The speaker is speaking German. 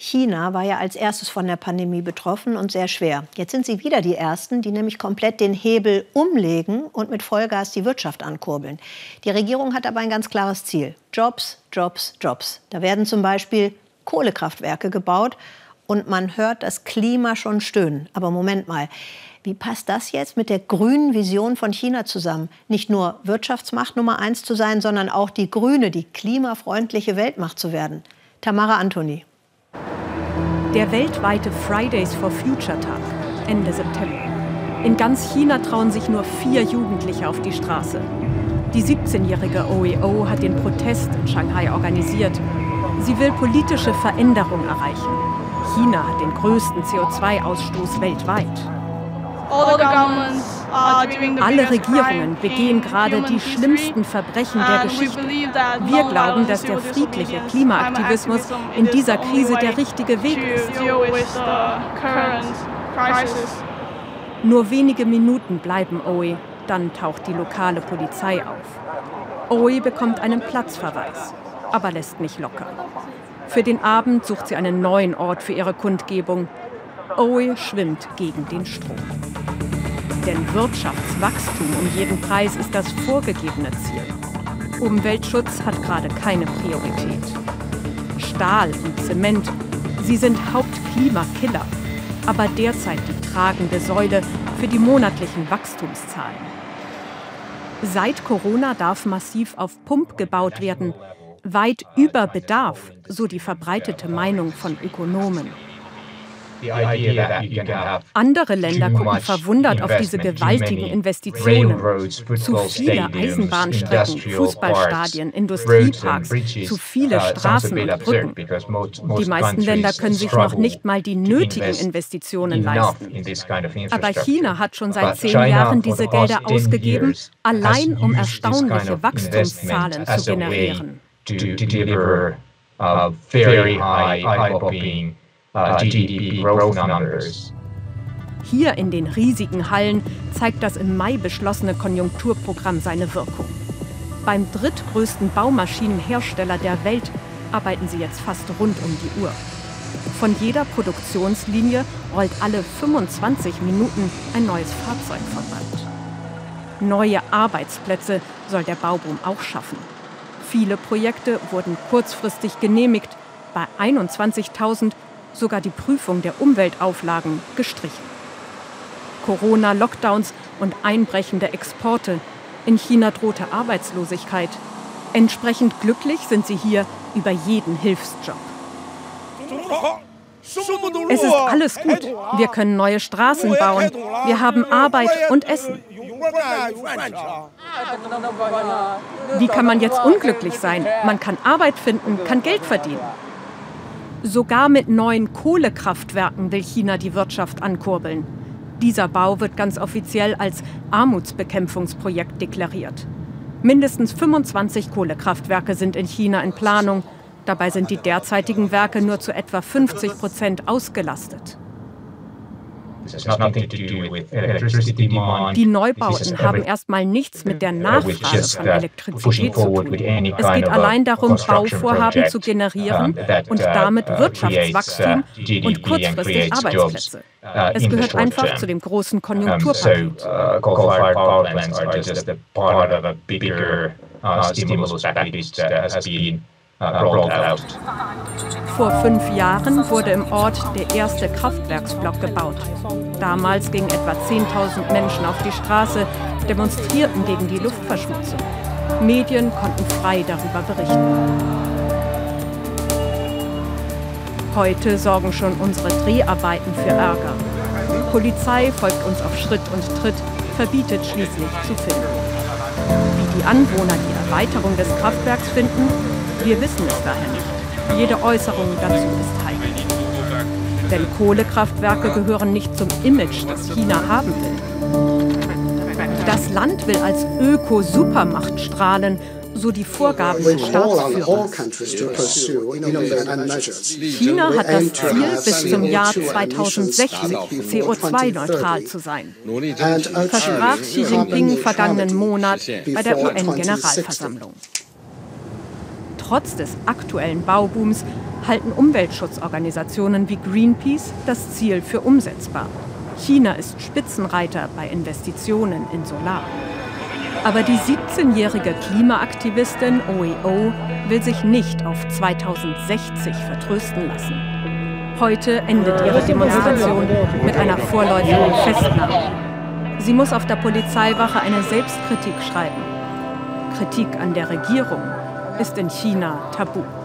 China war ja als erstes von der Pandemie betroffen und sehr schwer. Jetzt sind sie wieder die Ersten, die nämlich komplett den Hebel umlegen und mit Vollgas die Wirtschaft ankurbeln. Die Regierung hat aber ein ganz klares Ziel. Jobs, Jobs, Jobs. Da werden zum Beispiel Kohlekraftwerke gebaut und man hört das Klima schon stöhnen. Aber Moment mal, wie passt das jetzt mit der grünen Vision von China zusammen? Nicht nur Wirtschaftsmacht Nummer eins zu sein, sondern auch die grüne, die klimafreundliche Weltmacht zu werden. Tamara Antoni. Der weltweite Fridays for Future Tag, Ende September. In ganz China trauen sich nur vier Jugendliche auf die Straße. Die 17-jährige OEO hat den Protest in Shanghai organisiert. Sie will politische Veränderung erreichen. China hat den größten CO2-Ausstoß weltweit. Alle Regierungen begehen gerade die schlimmsten Verbrechen der Geschichte. Wir glauben, dass der friedliche Klimaaktivismus in dieser Krise der richtige Weg ist. Nur wenige Minuten bleiben Oe, dann taucht die lokale Polizei auf. Oe bekommt einen Platzverweis, aber lässt nicht locker. Für den Abend sucht sie einen neuen Ort für ihre Kundgebung. Oe schwimmt gegen den Strom. Denn Wirtschaftswachstum um jeden Preis ist das vorgegebene Ziel. Umweltschutz hat gerade keine Priorität. Stahl und Zement, sie sind Hauptklimakiller, aber derzeit die tragende Säule für die monatlichen Wachstumszahlen. Seit Corona darf massiv auf Pump gebaut werden, weit über Bedarf, so die verbreitete Meinung von Ökonomen. Andere Länder gucken verwundert auf diese gewaltigen Investitionen. Zu viele Eisenbahnstrecken, Fußballstadien, Industrieparks, zu viele Straßen und Brücken. Die meisten Länder können sich noch nicht mal die nötigen Investitionen leisten. Aber China hat schon seit zehn Jahren diese Gelder ausgegeben, allein um erstaunliche Wachstumszahlen zu generieren. Uh, uh, GDP growth numbers. Hier in den riesigen Hallen zeigt das im Mai beschlossene Konjunkturprogramm seine Wirkung. Beim drittgrößten Baumaschinenhersteller der Welt arbeiten sie jetzt fast rund um die Uhr. Von jeder Produktionslinie rollt alle 25 Minuten ein neues Fahrzeug vom Band. Neue Arbeitsplätze soll der Bauboom auch schaffen. Viele Projekte wurden kurzfristig genehmigt. Bei 21.000 sogar die Prüfung der Umweltauflagen gestrichen. Corona-Lockdowns und einbrechende Exporte. In China drohte Arbeitslosigkeit. Entsprechend glücklich sind sie hier über jeden Hilfsjob. Es ist alles gut. Wir können neue Straßen bauen. Wir haben Arbeit und Essen. Wie kann man jetzt unglücklich sein? Man kann Arbeit finden, kann Geld verdienen. Sogar mit neuen Kohlekraftwerken will China die Wirtschaft ankurbeln. Dieser Bau wird ganz offiziell als Armutsbekämpfungsprojekt deklariert. Mindestens 25 Kohlekraftwerke sind in China in Planung. Dabei sind die derzeitigen Werke nur zu etwa 50 Prozent ausgelastet. Die Neubauten haben erstmal nichts mit der Nachfrage von Elektrizität zu tun. Es geht allein darum, Bauvorhaben zu generieren und damit uh, Wirtschaftswachstum uh, und kurzfristig Arbeitsplätze. Uh, es gehört einfach zu dem großen Konjunkturpaket. stimulus package that has been vor fünf Jahren wurde im Ort der erste Kraftwerksblock gebaut. Damals gingen etwa 10.000 Menschen auf die Straße, demonstrierten gegen die Luftverschmutzung. Medien konnten frei darüber berichten. Heute sorgen schon unsere Dreharbeiten für Ärger. Polizei folgt uns auf Schritt und Tritt, verbietet schließlich zu filmen. Wie die Anwohner die Erweiterung des Kraftwerks finden, wir wissen es daher nicht. Jede Äußerung dazu ist heikel. Denn Kohlekraftwerke gehören nicht zum Image, das China haben will. Das Land will als Öko-Supermacht strahlen, so die Vorgaben des Staatsführers. China hat das Ziel, bis zum Jahr 2060 CO2-neutral zu sein. Versprach Xi Jinping vergangenen Monat bei der UN-Generalversammlung. Trotz des aktuellen Baubooms halten Umweltschutzorganisationen wie Greenpeace das Ziel für umsetzbar. China ist Spitzenreiter bei Investitionen in Solar. Aber die 17-jährige Klimaaktivistin OEO will sich nicht auf 2060 vertrösten lassen. Heute endet ihre Demonstration mit einer vorläufigen Festnahme. Sie muss auf der Polizeiwache eine Selbstkritik schreiben. Kritik an der Regierung ist in China tabu.